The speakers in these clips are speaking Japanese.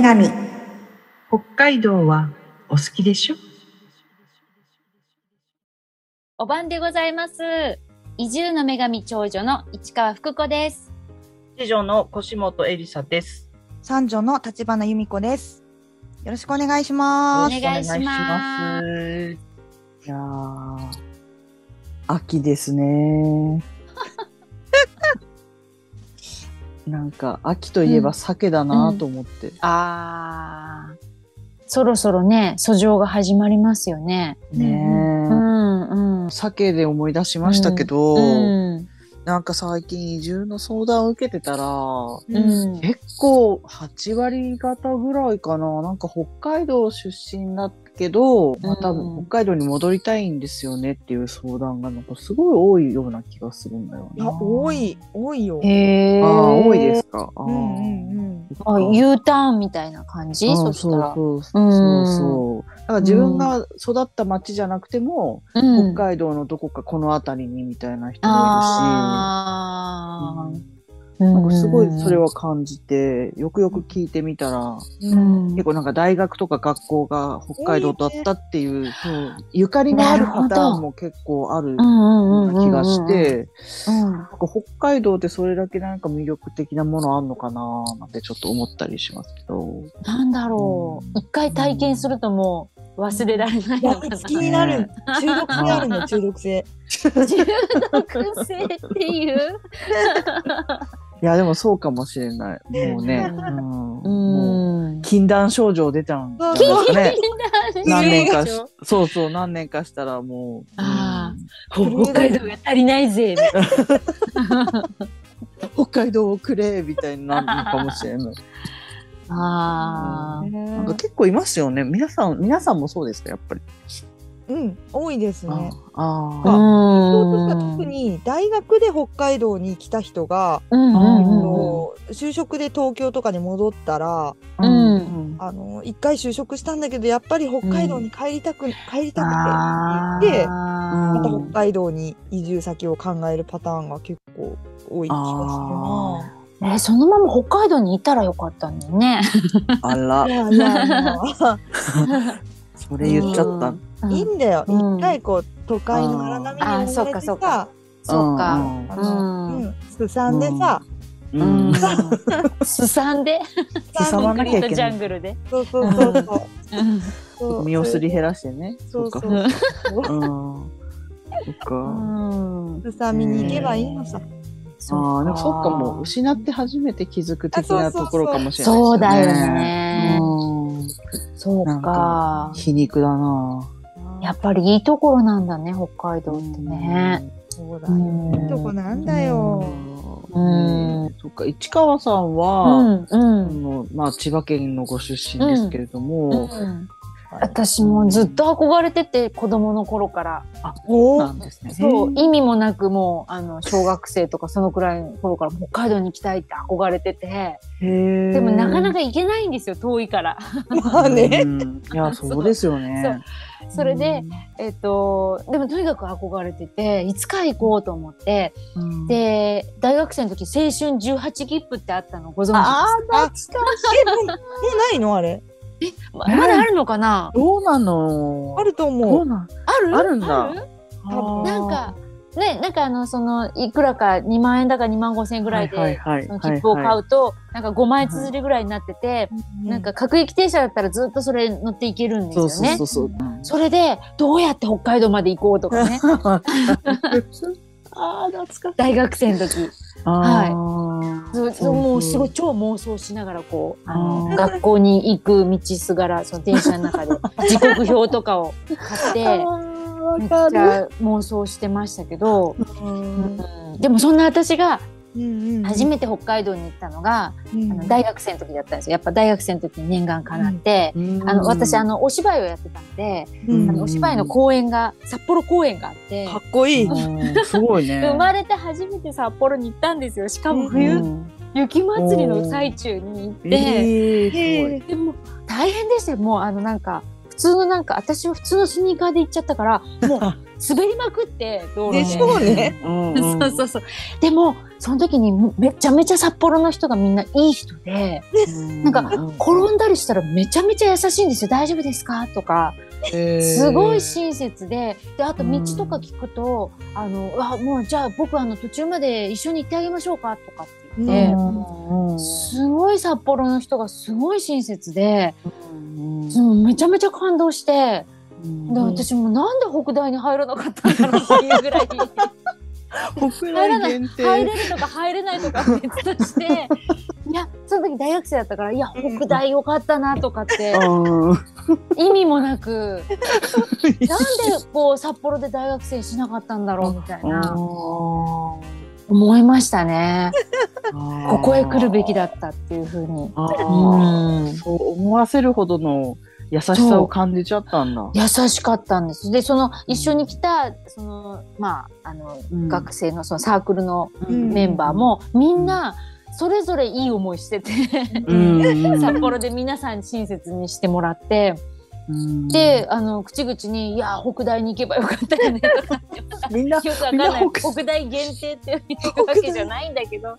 女神北海道はお好きでしょ？お晩でございます。移住の女神長女の市川福子です。次女の腰本エリサです。三女の立花由美子ですよろしくお願いしますお願いしますいやー、秋ですね。なんか、秋といえば鮭だなと思って。あー。そろそろね、訴状が始まりますよね。ねうえ。ん、うん。鮭で思い出しましたけど、うん。なんか最近移住の相談を受けてたら、うん。結構8割方ぐらいかな。なんか北海道出身だけど、まあ多うん分北海道に戻りたいんですよねっていう相談がなんかすごい多いような気がするんだよいやな。多い多いよへー。ああ、多いですか？あーうんうんうんあ、U ターンみたいな感じ、うんそしたら。そうそううんそうそう。だから自分が育った町じゃなくても、うん北海道のどこかこの辺りにみたいな人もいるし、なんかすごいそれは感じて、よくよく聞いてみたら、うん結構なんか大学とか学校が北海道だったっていう、そうゆかりのあるパターンも結構ある気がして、北海道ってそれだけなんか魅力的なものあんのかななんてちょっと思ったりしますけど。なんだろう。一回体験するともう忘れられないのかな。好きになる中毒性あるの中毒性 中毒性っていう。いや、でもそうかもしれない。もうね、うん。禁断症状出ちゃうんじゃないですかね。何年かし、そうそう、何年かしたらもう。あうん北海道が足りないぜ。北海道をくれみたいになるのかもしれない。ああ。なんか結構いますよね。皆さん、皆さんもそうですか、やっぱり。うん多いですねあうあ。ん。特に大学で北海道に来た人が、うんああーの就職で東京とかに戻ったらうんあの一回就職したんだけどやっぱり北海道に帰りたく、帰りたくてって言ってあまたー北海道に移住先を考えるパターンが結構多い気がするな。え、そのまま北海道にいたらよかったんだよね。あらい、やいやいや それ言っちゃった。いいんだよ。うん一回こう都会の荒波にあそっかそっかさ、そうか。うんうんすさんでさ、ううんん。。すさんで、すさまなきゃいけない。ャングルで。そうそうそうそう。身をすり減らしてね。か。そうそううん。そう。か。うん。すさみに行けばいいのさ。ああ、でもそっかもう失って初めて気づく的なところかもしれないですそうだよね。ね。うん。そうか。皮肉だな。やっぱりいいところなんだね、北海道ってね。そうだよ。うんいいとこなんだよ。うんねそっか、市川さんうは、ん、うあん。のまあ、千葉県のご出身ですけれども、うん私もずっと憧れてて、子供の頃から。おなんですね。そう、意味もなくもう、あの、小学生とかそのくらいの頃から北海道に行きたいって憧れてて、へでもなかなか、か行けないんですよ、遠いから。まあね。うんいや、そうですよね。それで、えっと、でもとにかく憧れてて、いつか行こうと思って、うん、で、大学生の時、青春18切符ってあったのご存知ですああ、え、もうもうないの？あれ。ままだあるのかな？どうなの？あるとど思う。うなんある？あるんだ。なんか、ね、なんかあの、その、いくらか2万円だか2万5千円ぐらいで、切符を買はうと、なんか5枚綴りぐらいになってて、なんか各駅停車だったらずっとそれ乗っていけるんいですよね。そうそうそれで、どうやって北海道まで行こうとかね、ああ、懐かしい。大学生の時。はいもうすごい超妄想しながらこう、あの学校に行く道すがら、その電車の中で 時刻表とかを買って、めっちゃ妄想してましたけど、うん。でもそんな私が初めて北海道に行ったのが、あの大学生の時だったんですよ。やっぱ大学生の時に念願かなって、あの私あの、のお芝居をやってたんで、うん。あのお芝居の公演が札幌公演があって、かっこいい。うん。すごいね。生まれて初めて札幌に行ったんですよ。しかも冬、うん。雪祭りの最中に行って、えーでも大変でしたよ。もうあのなんか普通のなんか私は普通のスニーカーで行っちゃったから もう滑りまくって道路でで。しょうね。うんそうそうそう。でもその時にめちゃめちゃ札幌の人がみんないい人でなんか転んだりしたらめちゃめちゃ優しいんですよ。大丈夫ですか？とか。すごい親切で。であと道とか聞くと「あのあもうじゃあ僕あの途中まで一緒に行ってあげましょうか」とかって言って、すごい札幌の人がすごい親切で、うん。めちゃめちゃ感動して。で私もなんで北大に入らなかったんだろうっていうぐらい。国入らない入れるとか入れないとか別として。いやその時大学生だったからいや北大よかったなとかって。うん。意味もなく。なんでこう札幌で大学生しなかったんだろうみたいな思いましたね。ここへ来るべきだったっていうふうに。あうーん。そう思わせるほどの優しさを感じちゃったんだ。優しかったんです。で、その一緒に来た、その、まあ、あの、うん。学生のそのサークルのうん。メンバーも、みんな、それぞれいい思いしてて、うん。札幌で皆さんに親切にしてもらって、うんで、あの、口々に、いや、北大に行けばよかったよね、とかって。みんなよくわかんな。ない北北大限定っていうわけじゃないんだけど、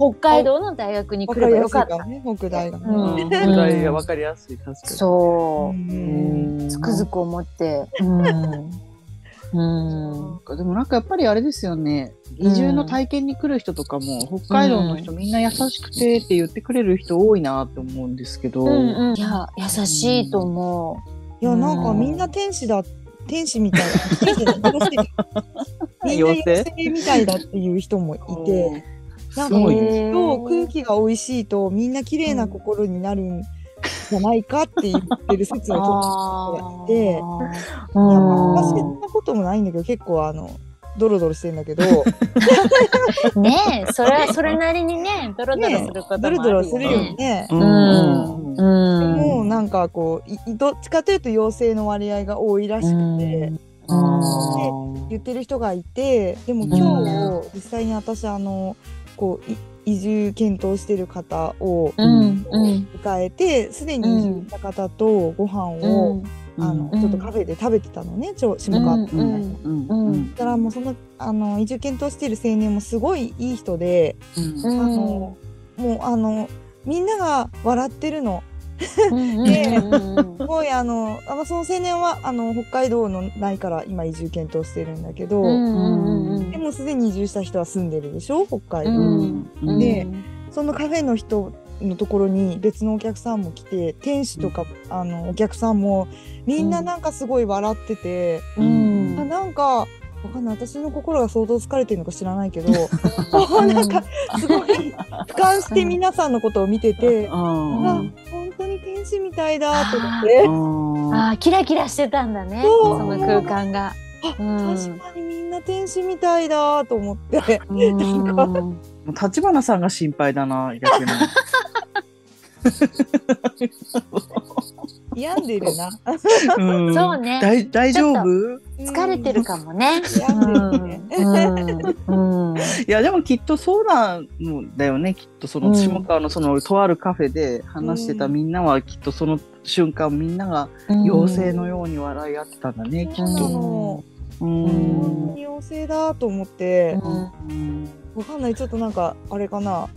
北海道の大学に来ればよかった。ね、北大がね。うん北大がわかりやすい確かに。そうう。んつくづく思って。うん。うん。でもなんかやっぱりあれですよね。移住の体験に来る人とかも、北海道の人みんな優しくてって言ってくれる人多いなって思うんですけど。うんうん、いや優しいと思いや、なんかみんな天使だ、天使みたいな。みんな妖精？みたいだっていう人もいて、なんかと空気が美味しいとみんな綺麗な心になるんじゃないかって言ってる説う。をちょっあといて、いやまあ私そんなこともないんだけど、結構あの、ドロドロしてんだけど、ー ねえそれはそれなりにねドロドロすることもあるよね。ドロドロするよね。うんうんうん。もうなんかこういどっちかというと妖精の割合が多いらしくて、うん言ってる人がいてでも今日、実際に私あのこうい移住検討してる方をうんうん。迎えてすでに移住した方とご飯を、うん。あのうん。ちょっとカフェで食べてたのねちょ下川うん。っていううん。うん。うん。だからもうそのあの移住検討してる青年もすごいいい人で、うん。あのもうあのみんなが笑ってるの。うんすごいあのその青年はあの北海道のないから今移住検討してるんだけど、でもすでに移住した人は住んでるでしょ？北海道、うんでそのカフェの人のところに別のお客さんも来て店主とか、あのお客さんもみんななんかすごい笑ってて、うん。あなんかわかんない。私の心が相当疲れてるのか知らないけど なんかすごい俯瞰して皆さんのことを見てて、天使みたいだと思って。ああキラキラしてたんだねその空間が。うん確かにみんな天使みたいだと思って。うん 立花さんが心配だな、逆に。病んでるな。うんそうね大大丈夫？疲れてるかもね。病んでるね。うんうんいや、でもきっとそうなんだよね。きっとそのうん下川のそのとあるカフェで話してたみんなはきっとその瞬間みんなが妖精のように笑い合ってたんだね、きっと。の。う妖精だと思って、うんわかんないちょっとなんかあれかな。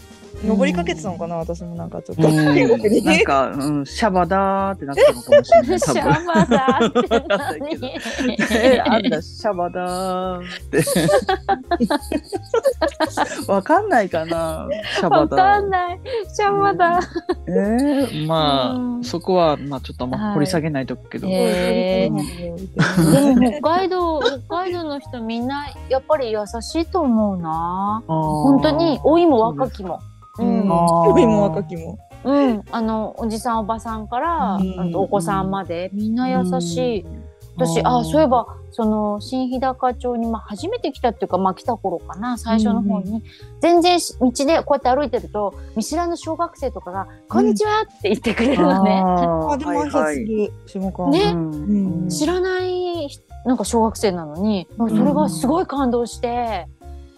登りかけてたのかな私もなんかちょっと。なんか、うん、シャバだーってなってたのかもしれない。シャバだってあんだ、シャバだーって。わかんないかなシャバわだ。かんない。シャバだ。えー、まあ、うんそこは、まあ、ちょっとあ掘り下げないとくけど。へーーでも北海道、北海道の人みんなやっぱり優しいと思うな。本本当に老いも若きも。ううん。若きも。うん、あのおじさんおばさんから、うん。あとお子さんまでみんな優しい。私あそういえばその新日高町に、まあ、初めて来たっていうか、まあ、来た頃かな最初の方に、全然し道でこうやって歩いてると見知らぬ小学生とかが「こんにちは」って言ってくれるのね。ああでも挨拶。ね。うん知らないなんか小学生なのにそれがすごい感動して、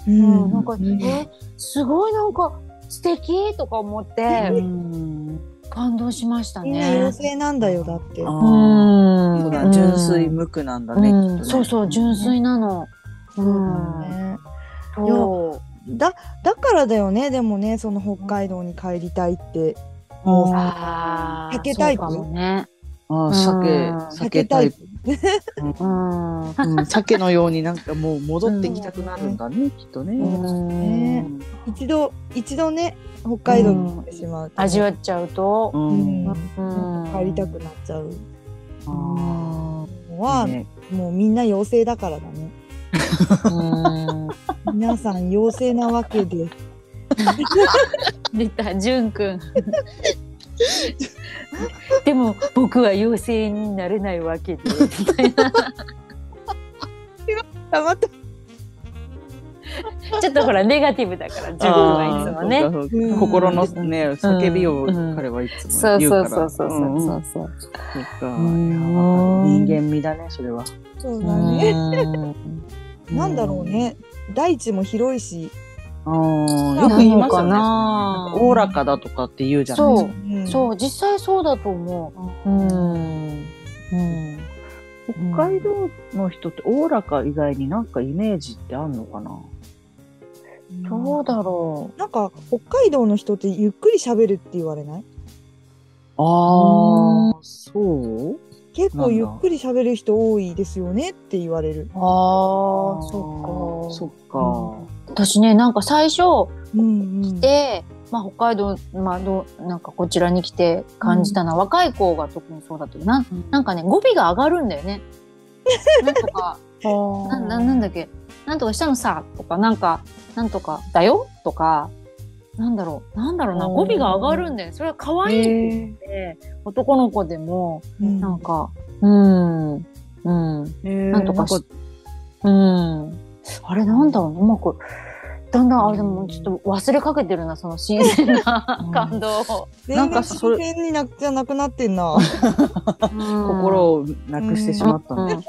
ううんなんか、うん。えすごいなんか素敵とか思ってうん感動しましたみんなね。妖精なんだよだって。あうんそうだ、純粋無垢なんだね、うんそうそう純粋なの。そうだね。そだだからだよねでもねその北海道に帰りたいってもうう。さああ。酒タイプね。ああ、鮭う、ん鮭タイプ。うん。う うん、鮭のようになんかもう戻ってきたくなるんだね、きっとね。一度一度ね北海道に行ってしまう味わっちゃうと。う。うん帰りたくなっちゃうあのは、もうみんな妖精だからだねうん。皆さん妖精なわけで出た、じゅんくん。でも僕は妖精になれないわけで、みたいな。あまたちょっとほら、ネガティブだから、じゅんくんはいつもね心のね、叫びをうん彼はいつそうも言うから。そうそうそうそうそうそう。か。うん人間味だね、それは。そうだね、うんなんだろう。ね大地も広いし、よく言いますかよね。な。おおらかだとかって言うじゃないですか。う。ん。そう、実際そうだと思う。うん。うん。北海道の人っておおらか以外になんかイメージってあんのかな？どうだろなんか北海道の人ってゆっくり喋るって言われない？ああ、そう？結構ゆっくり喋る人多いですよねって言われる。う。ああ、そっか。そっか。私ね、なんか最初うんうん、で、まあ北海道、まあどう、なんかこちらに来て感じたのは、若い子が特にそうだったけど、なんなんかね、語尾が上がるんだよね。なんとか、なななんだっけ、なんとかしたのさ、とか、なんか、なんとかだよとか、なんだろう、なんだろうな、語尾が上がるんだよ。それは可愛いって言って、男の子でも、うん。なんか、うん、うん、ななんとかし、うん。あれなんだろうな、うまく、だんだん、あ、でもちょっと忘れかけてるな、その新鮮な感動を。全然なんかそれ新鮮になじゃなくなってんな。心をなくしてしまったうん。ね。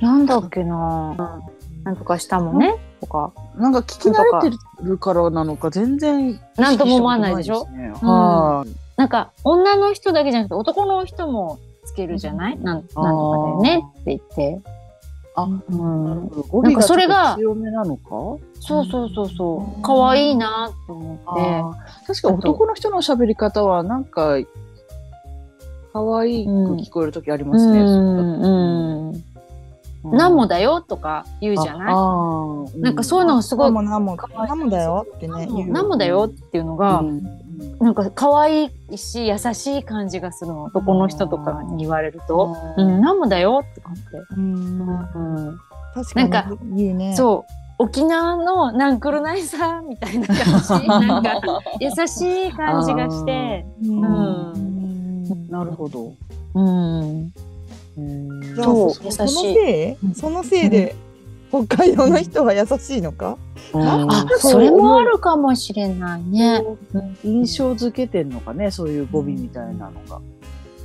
なんだっけな、なんとかしたもんね、とか。なんか聞き慣れてるからなのか全然なんとも思わないでしょ？意識たことなんか、女の人だけじゃなくて、男の人もつけるじゃない、なんとかだよね？って言って。あうん。なんかそれがと強めなのか？そうそうそうそう。可愛いなと思って。確か男の人の喋り方はなんか可愛く聞こえる時ありますね。うん、うん。何もだよとか言うじゃない？いなんかそういうのがすごい、何もだよってね。言う何もだよっていうのが、うんなんか可愛いし優しい感じがするの。男の人とかに言われると。うん、何もだよって感じで。うんうん。確かになんか言うね。そう。沖縄のなんくるないさみたいな感じ。なんか優しい感じがして。うん。うんうんなるほど。うん。じゃあそうそその優しいそのせいで北海道の人は優しいのか？あ、そうそれもあるかもしれないね。印象づけてんのかね、そういう語尾みたいなのが。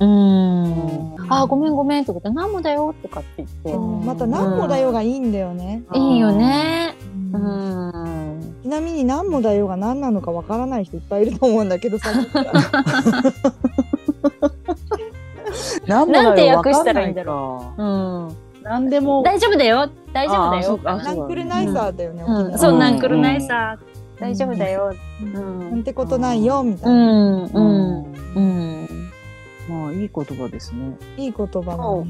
うん。あ、ごめんごめんってことで、何もだよとかって言って。また何もだよがいいんだよね。いいよね。ううんん。ちなみに何もだよが何なのかわからない人いっぱいいると思うんだけどさ。なんなんて訳したらいいんだろうん。う。なんでも。大丈夫だよ。大丈夫だよ。あナンクルナイサーだよね。うん、そう、うんなんくるないさ。大丈夫だよ。うん。なんてことないよみたういな。ん。うん。うん。まあ、いい言葉ですね。いい言葉。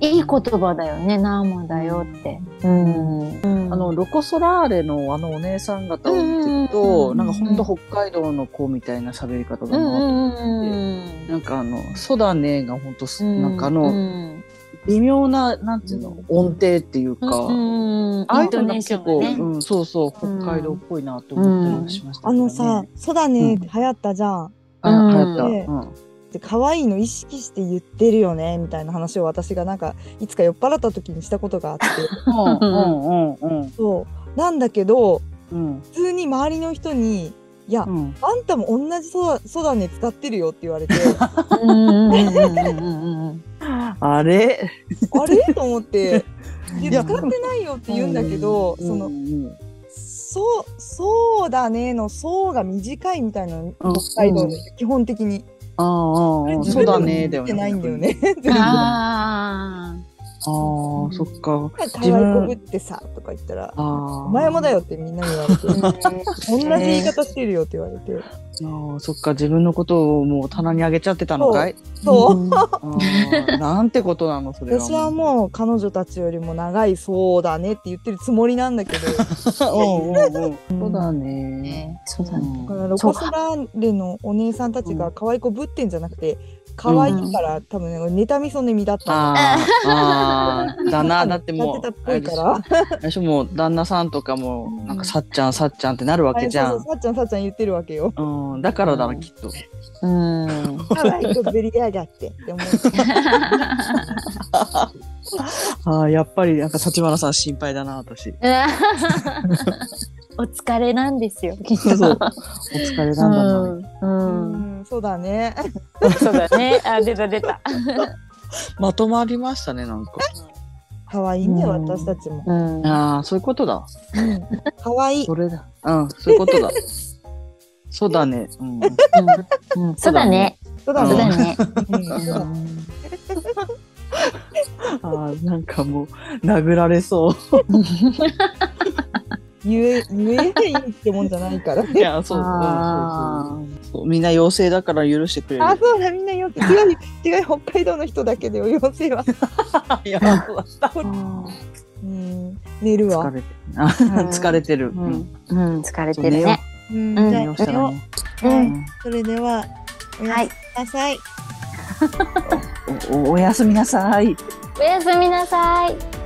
いい言葉だよね。なんもだよって。うん。あの、ロコ・ソラーレのあのお姉さん方を見てるうんと、うんなんかほんと北海道の子みたいな喋り方だうんなと。うんなんかあの、そうだねがほんとす、うん。なんかあうの、ん微妙な、なんていうの、音程っていうか、うん。ああいうの結構、ね。うん、そうそう、北海道っぽいなって思ったりもしましたね。のさ、そうだねって流行ったじゃん。あ、うん流行った。でうんで可愛いの意識して言ってるよねみたいな話を私がなんかいつか酔っ払った時にしたことがあって うんうんうんうんそうなんだけどうん普通に周りの人に「いや、うん。あんたも同じそだそうだね使ってるよ」って言われて。あれ？あれ？と思って「いいやや使ってないよ」って言うんだけど、そのそうそうだねの「そう」が短いみたいな北海道で基本的に。ああああ。あれそうだねだよね。全うん。然あああ、そっか。可愛いこぶってさとか言ったら。お前もだよってみんなに言われて、同じ言い方してるよって言われて、ああ、そっか。自分のことをもう棚にあげちゃってたのかい？そう。なんてことなの、それは。私はもう彼女たちよりも長いそうだねって言ってるつもりなんだけど、うんうんうん。そうだね。ねそうだね。だからロコ・ソラーレのお姉さんたちが可愛い子ぶってんじゃなくて、可愛いから多分ね、妬みそねみだったの。あーあー、だな、だってもうやってたっ、ぽいから。私もう旦那さんとかも、なんかさっちゃん、さっちゃんってなるわけじゃんあそう。そうさっちゃんさっちゃん言ってるわけよ。うん、だからだな、きっと。うん。可愛い子ぶりやがってって思う。ああ、やっぱり、なんか、立花さん心配だな、私。お疲れなんですよ。きっと。そう。お疲れなんだな。うん。うん。うん、そうだね。そうだね。あ、出た出た。まとまりましたね、なんか。可愛いね、うん私たちも。うん。ああ、そういうことだ。うん可愛い。それだ。うん、そういうことだ。そうだね。うん。うん。そうだね。そうだね。そうだね。うん ああ、なんかもう、殴られそう。言え、言えないってもんじゃないからいね。や、そう、うんあそうそうそう。みんな妖精だから許してくれる。あ、そうだ、みんなよく、違う、違う、北海道の人だけでよ、妖精は。いや、そうん、寝るわ。疲れてる。あ疲れてる。ううんん。うん。疲れてるね。うん、うんじゃあ、寝ようしたらね。はいうんそれでは、おやすみなさい。おおおやすみなさい。おやすみなさい。